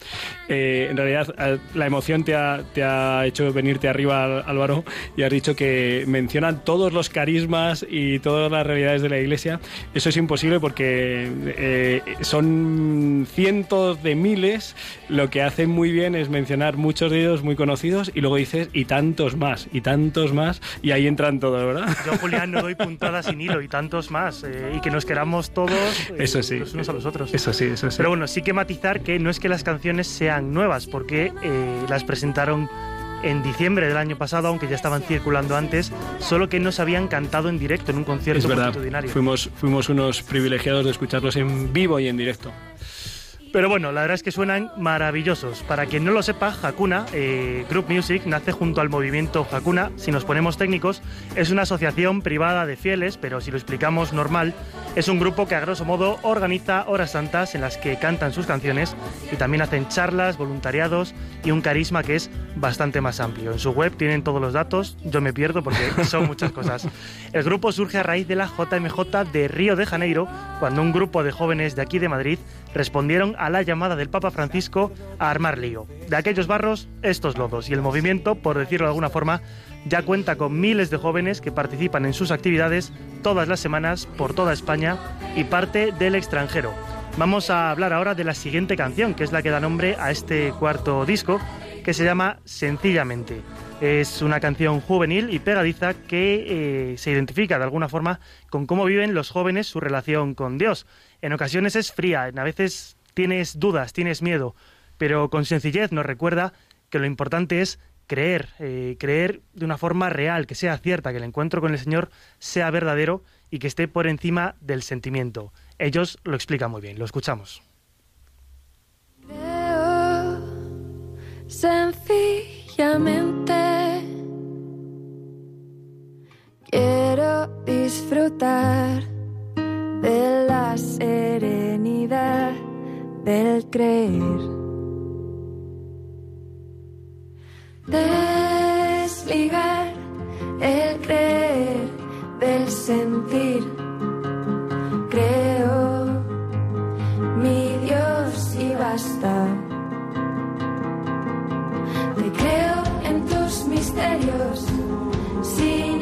eh, en realidad eh, la emoción te ha, te ha hecho venirte arriba, Álvaro, y has dicho que mencionan todos los carismas y todas las realidades de la iglesia. Eso es imposible porque eh, son cientos de miles. Lo que hacen muy bien es mencionar muchos de ellos muy conocidos y luego dices y tantos más, y tantos más, y ahí entran todos, ¿verdad? Yo, Julián, no doy puntadas sin hilo y tantos más. eh, y que nos queramos todos eh, Eso sí. los unos a los otros. Eso sí, eso sí. Pero bueno, sí que matizar que no es que las canciones sean nuevas, porque eh, las presentaron en diciembre del año pasado, aunque ya estaban circulando antes, solo que no se habían cantado en directo en un concierto es verdad, fuimos, fuimos unos privilegiados de escucharlos en vivo y en directo. Pero bueno, la verdad es que suenan maravillosos. Para quien no lo sepa, Hakuna, eh, Group Music, nace junto al movimiento Hakuna. Si nos ponemos técnicos, es una asociación privada de fieles, pero si lo explicamos normal, es un grupo que a grosso modo organiza horas santas en las que cantan sus canciones y también hacen charlas, voluntariados y un carisma que es bastante más amplio. En su web tienen todos los datos, yo me pierdo porque son muchas cosas. El grupo surge a raíz de la JMJ de Río de Janeiro, cuando un grupo de jóvenes de aquí de Madrid respondieron a la llamada del Papa Francisco a armar lío. De aquellos barros, estos lodos. Y el movimiento, por decirlo de alguna forma, ya cuenta con miles de jóvenes que participan en sus actividades todas las semanas por toda España y parte del extranjero. Vamos a hablar ahora de la siguiente canción, que es la que da nombre a este cuarto disco, que se llama Sencillamente. Es una canción juvenil y pegadiza que eh, se identifica de alguna forma con cómo viven los jóvenes su relación con Dios. En ocasiones es fría, a veces tienes dudas, tienes miedo, pero con sencillez nos recuerda que lo importante es creer, eh, creer de una forma real, que sea cierta, que el encuentro con el Señor sea verdadero y que esté por encima del sentimiento. Ellos lo explican muy bien, lo escuchamos. Sencillamente quiero disfrutar de la serenidad del creer. Desligar el creer del sentir. Creo mi Dios y basta. Te creo en tus misterios sin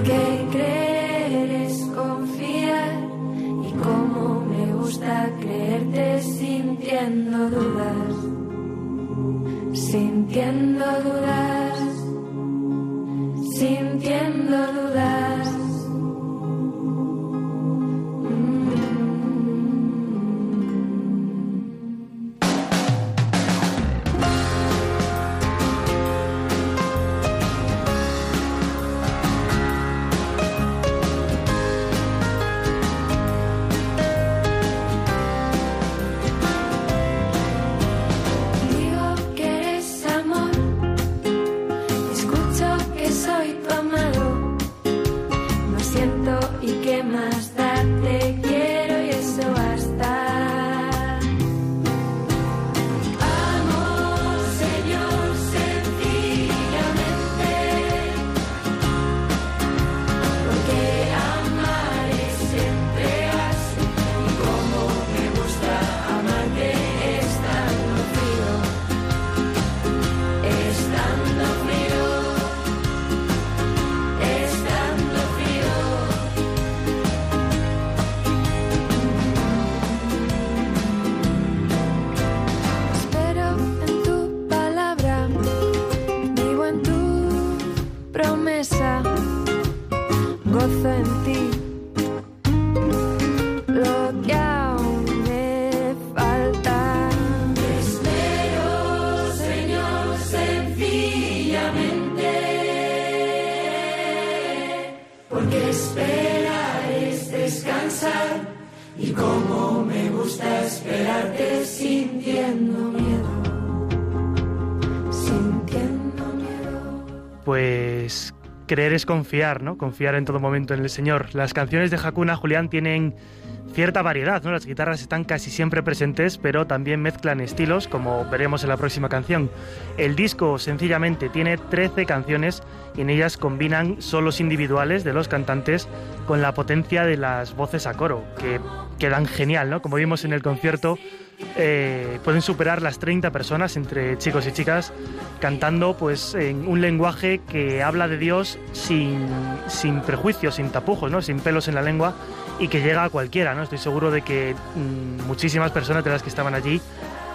porque creer es confiar, ¿no? Confiar en todo momento en el Señor. Las canciones de Hakuna Julián tienen cierta variedad, ¿no? Las guitarras están casi siempre presentes, pero también mezclan estilos, como veremos en la próxima canción. El disco sencillamente tiene 13 canciones y en ellas combinan solos individuales de los cantantes con la potencia de las voces a coro, que quedan genial, ¿no? Como vimos en el concierto, eh, pueden superar las 30 personas entre chicos y chicas cantando pues en un lenguaje que habla de Dios sin, sin prejuicios, sin tapujos, ¿no? sin pelos en la lengua y que llega a cualquiera. ¿no? Estoy seguro de que mm, muchísimas personas de las que estaban allí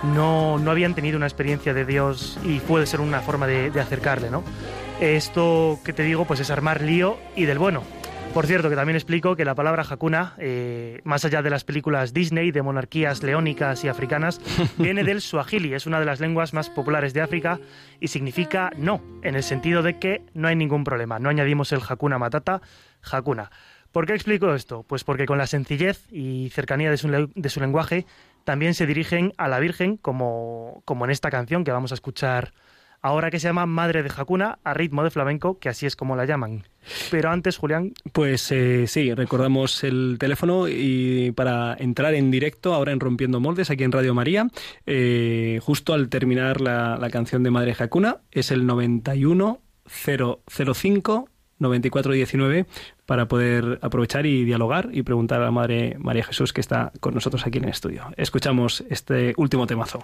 no, no habían tenido una experiencia de Dios y puede ser una forma de, de acercarle. ¿no? Esto que te digo pues es armar lío y del bueno. Por cierto, que también explico que la palabra Hakuna, eh, más allá de las películas Disney de monarquías leónicas y africanas, viene del suajili, es una de las lenguas más populares de África y significa no, en el sentido de que no hay ningún problema. No añadimos el Hakuna Matata, Hakuna. ¿Por qué explico esto? Pues porque con la sencillez y cercanía de su, le- de su lenguaje también se dirigen a la Virgen, como, como en esta canción que vamos a escuchar ahora que se llama Madre de Hakuna, a ritmo de flamenco, que así es como la llaman. Pero antes, Julián, Pues eh, sí, recordamos el teléfono y para entrar en directo ahora en Rompiendo Moldes aquí en Radio María, eh, justo al terminar la, la canción de Madre Jacuna, es el 91005 9419 para poder aprovechar y dialogar y preguntar a la Madre María Jesús que está con nosotros aquí en el estudio. Escuchamos este último temazo.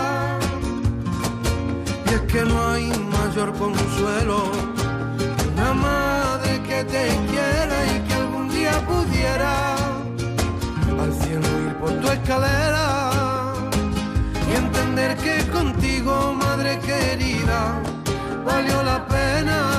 que no hay mayor consuelo que una madre que te quiera y que algún día pudiera al cielo ir por tu escalera y entender que contigo, madre querida, valió la pena.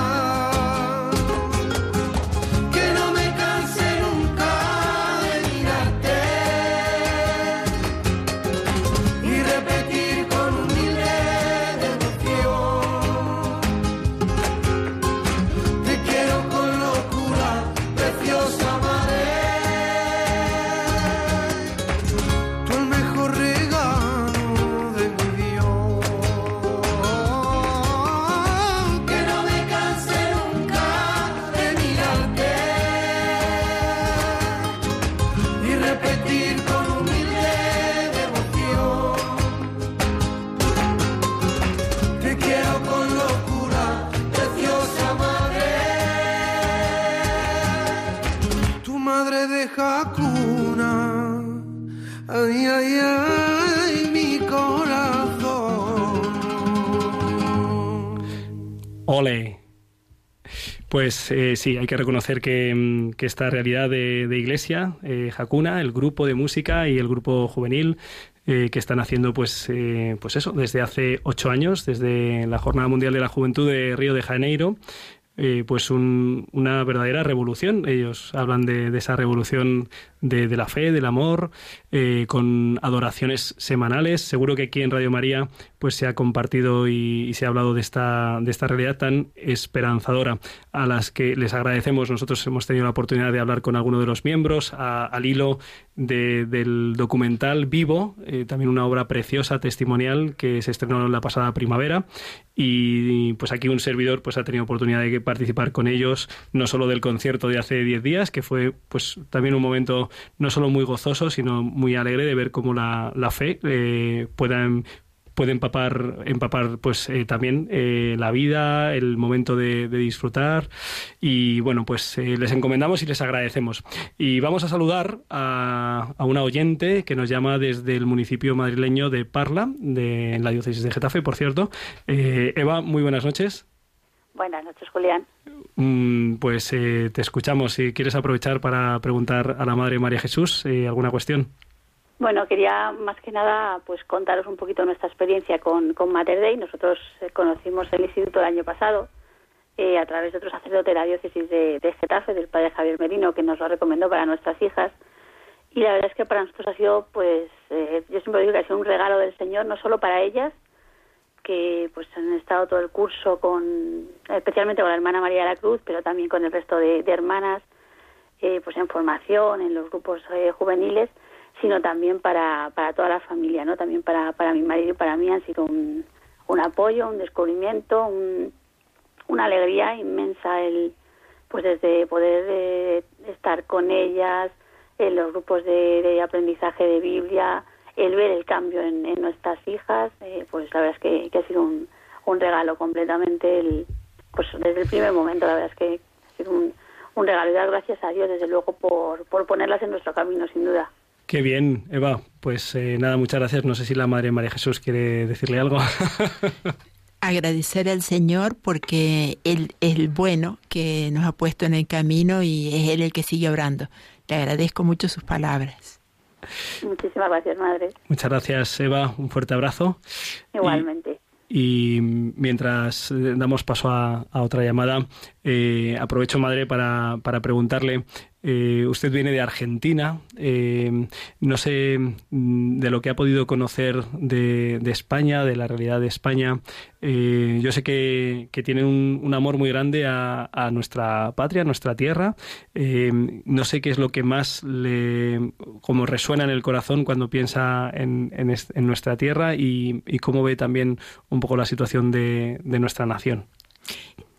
Pues eh, sí, hay que reconocer que, mm, esta realidad de, iglesia, eh, Hakuna, el grupo de música y el grupo juvenil eh, que están haciendo pues, eh, pues eso, desde hace ocho años, desde la Jornada Mundial de la Juventud de Río de Janeiro, eh, pues un- una verdadera revolución. Ellos hablan de, esa revolución de la fe, del amor, eh, con adoraciones semanales. Seguro que aquí en Radio María pues se ha compartido y, se ha hablado de esta, de esta realidad tan esperanzadora a las que les agradecemos. Nosotros hemos tenido la oportunidad de hablar con alguno de los miembros a- al hilo de- del documental Vivo, eh, también una obra preciosa, testimonial, que se estrenó la pasada primavera. Y pues aquí un servidor pues ha tenido oportunidad de participar con ellos, no solo del concierto de hace 10 días, que fue pues también un momento no solo muy gozoso, sino muy alegre de ver cómo la, la fe eh, pueda puede empapar, empapar pues eh, también eh, la vida, el momento de, de disfrutar y bueno pues eh, les encomendamos y les agradecemos y vamos a saludar a, a una oyente que nos llama desde el municipio madrileño de Parla, de en la diócesis de Getafe, por cierto. Eva, muy buenas noches. Buenas noches, Julián. Mm, pues eh, te escuchamos. Si quieres aprovechar para preguntar a la Madre María Jesús alguna cuestión. Bueno, quería más que nada pues contaros un poquito nuestra experiencia con, con Mater Dei. Nosotros eh, conocimos el instituto el año pasado eh, a través de otro sacerdote de la diócesis de, Getafe, del padre Javier Merino, que nos lo recomendó para nuestras hijas. Y la verdad es que para nosotros ha sido, pues, eh, yo siempre digo que ha sido un regalo del Señor, no solo para ellas, que pues han estado todo el curso con, especialmente con la hermana María de la Cruz, pero también con el resto de, de hermanas, eh, pues en formación, en los grupos eh, juveniles, sino también para, para toda la familia, ¿no? También para, para mi marido y para mí han sido un, un apoyo, un descubrimiento, un- una alegría inmensa el pues desde poder eh, estar con ellas en los grupos de, de aprendizaje de Biblia, el ver el cambio en, nuestras hijas, eh, pues la verdad es que, que ha sido un, un regalo completamente, el, pues desde el primer momento la verdad es que ha sido un, un regalo y dar gracias a Dios desde luego por, por ponerlas en nuestro camino sin duda. Qué bien, Eva. Pues eh, nada, muchas gracias. No sé si la Madre María Jesús quiere decirle algo. Agradecer al Señor porque Él es el bueno que nos ha puesto en el camino y es Él el que sigue obrando. Le agradezco mucho sus palabras. Muchísimas gracias, madre. Muchas gracias, Eva. Un fuerte abrazo. Igualmente. Y mientras eh, damos paso a, a otra llamada, eh, aprovecho, madre, para, para preguntarle, eh, usted viene de Argentina, eh, no sé mm, de lo que ha podido conocer de, de España, de la realidad de España. Eh, yo sé que, que tiene un, un amor muy grande a, nuestra patria, a nuestra tierra. No sé qué es lo que más le como resuena en el corazón cuando piensa en, en en nuestra tierra y, y cómo ve también un poco la situación de, de nuestra nación.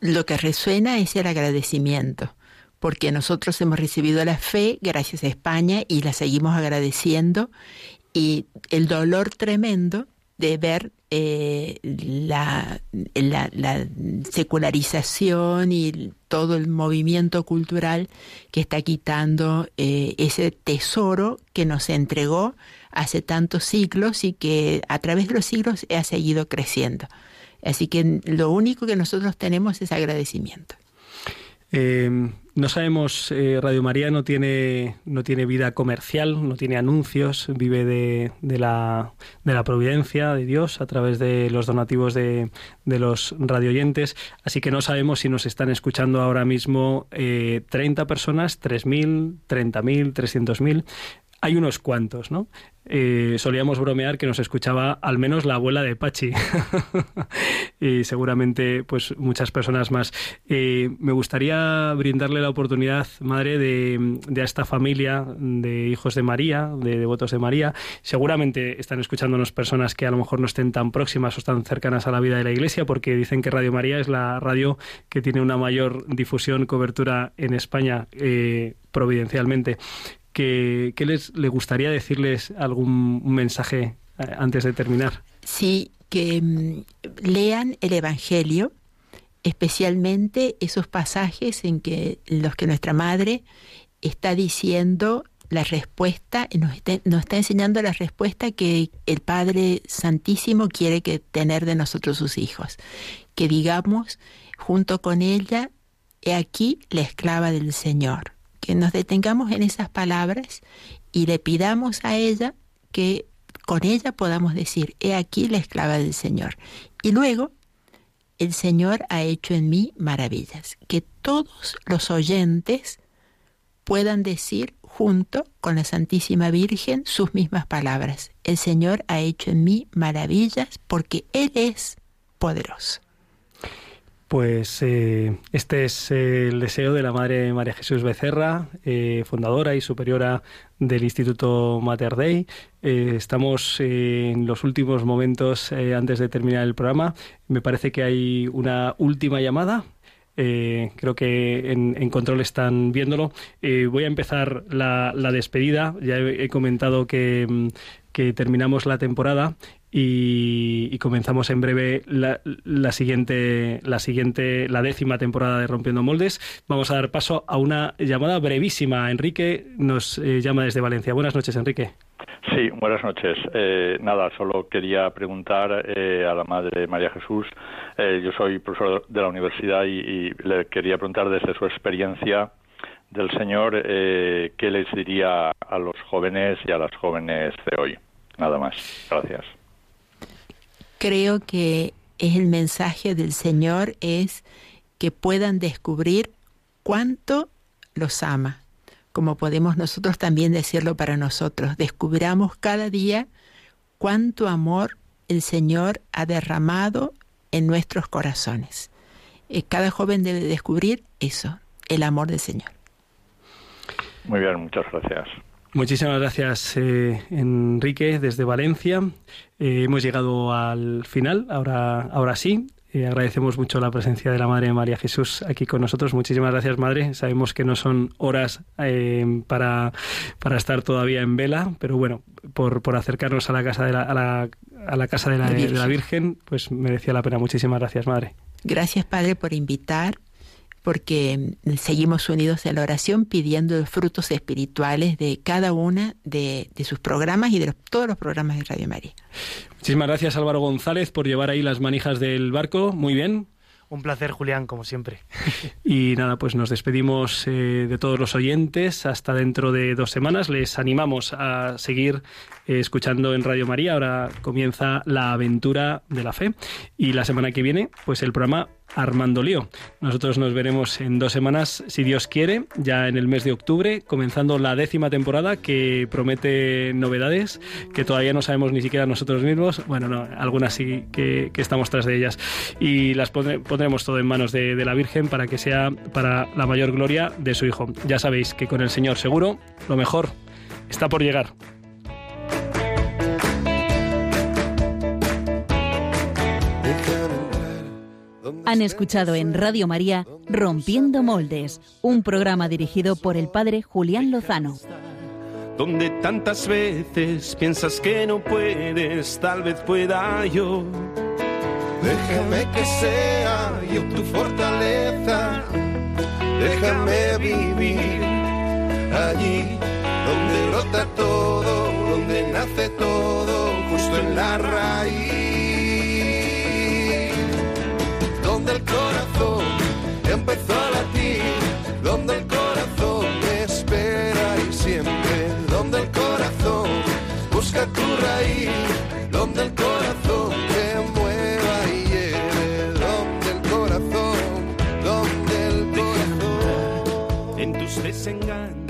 Lo que resuena es el agradecimiento, porque nosotros hemos recibido la fe gracias a España y la seguimos agradeciendo y el dolor tremendo de ver eh, la, la- la secularización y todo el movimiento cultural que está quitando eh, ese tesoro que nos entregó hace tantos siglos y que a través de los siglos ha seguido creciendo. Así que lo único que nosotros tenemos es agradecimiento. Eh, no sabemos, eh, Radio María no tiene, no tiene vida comercial, no tiene anuncios, vive de, de la, de la providencia de Dios a través de los donativos de, de los radioyentes. Así que no sabemos si nos están escuchando ahora mismo eh, 30 personas, 3.000, 30.000, 300.000. Hay unos cuantos, ¿no? Eh, solíamos bromear que nos escuchaba al menos la abuela de Pachi y seguramente pues muchas personas más. Eh, me gustaría brindarle la oportunidad, madre, de, a esta familia de hijos de María, de devotos de María. Seguramente están escuchándonos personas que a lo mejor no estén tan próximas o tan cercanas a la vida de la Iglesia, porque dicen que Radio María es la radio que tiene una mayor difusión, cobertura en España eh, providencialmente. ¿Qué, qué les le gustaría decirles algún mensaje eh, antes de terminar? Sí, que mm, lean el Evangelio, especialmente esos pasajes en que los que nuestra madre está diciendo la respuesta, nos está, nos está enseñando la respuesta que el Padre Santísimo quiere que tener de nosotros sus hijos. Que digamos junto con ella, he aquí la esclava del Señor. Que nos detengamos en esas palabras y le pidamos a ella que con ella podamos decir, he aquí la esclava del Señor. Y luego, el Señor ha hecho en mí maravillas. Que todos los oyentes puedan decir junto con la Santísima Virgen sus mismas palabras. El Señor ha hecho en mí maravillas porque Él es poderoso. Pues eh, este es el deseo de la Madre María Jesús Becerra, eh, fundadora y superiora del Instituto Mater Dei. Eh, estamos en los últimos momentos antes de terminar el programa. Me parece que hay una última llamada. creo que en, control están viéndolo. voy a empezar la, despedida. Ya he, comentado mm, que terminamos la temporada y, comenzamos en breve la, la, siguiente, la siguiente, la décima temporada de Rompiendo Moldes. Vamos a dar paso a una llamada brevísima. Enrique nos eh, llama desde Valencia. Buenas noches, Enrique. Sí, buenas noches. Eh, nada, solo quería preguntar eh, a la Madre María Jesús. yo soy profesor de la universidad y, y, le quería preguntar desde su experiencia del Señor qué les diría a los jóvenes y a las jóvenes de hoy. Nada más. Gracias creo que es el mensaje del Señor es que puedan descubrir cuánto los ama, como podemos nosotros también decirlo para nosotros. Descubramos cada día cuánto amor el Señor ha derramado en nuestros corazones. Eh, cada joven debe descubrir eso, el amor del Señor. Muy bien, muchas gracias. Muchísimas gracias, eh, Enrique, desde Valencia. Eh, hemos llegado al final, ahora, ahora sí. Eh, agradecemos mucho la presencia de la Madre María Jesús aquí con nosotros. Muchísimas gracias, Madre. Sabemos que no son horas para, para estar todavía en vela, pero bueno, por, por acercarnos a la casa de la, a la, a la casa de la, de la Virgen, pues merecía la pena. Muchísimas gracias, Madre. Gracias, Padre, por invitar porque seguimos unidos en la oración pidiendo los frutos espirituales de cada una de, sus programas y de todos los programas de Radio María. Muchísimas gracias Álvaro González por llevar ahí las manijas del barco. Muy bien. Un placer, Julián, como siempre. Y nada, pues nos despedimos eh, de todos los oyentes hasta dentro de dos semanas. Les animamos a seguir eh, escuchando en Radio María. Ahora comienza la aventura de la fe. Y la semana que viene, pues el programa Armando Lío. Nosotros nos veremos en dos semanas, si Dios quiere, ya en el mes de octubre, comenzando la décima temporada que promete novedades que todavía no sabemos ni siquiera nosotros mismos. Bueno, no, algunas sí que, estamos tras de ellas. Y las pondremos todo en manos de, de la Virgen para que sea para la mayor gloria de su Hijo. Ya sabéis que con el Señor seguro lo mejor está por llegar. Han escuchado en Radio María Rompiendo Moldes, un programa dirigido por el padre Julián Lozano. Donde tantas veces piensas que no puedes, tal vez pueda yo. Déjame que sea yo tu fortaleza, déjame vivir allí donde brota todo, donde nace todo, justo en la raíz. donde el corazón empezó a latir, donde el corazón espera y siempre, donde el corazón busca tu raíz, donde el corazón corazón,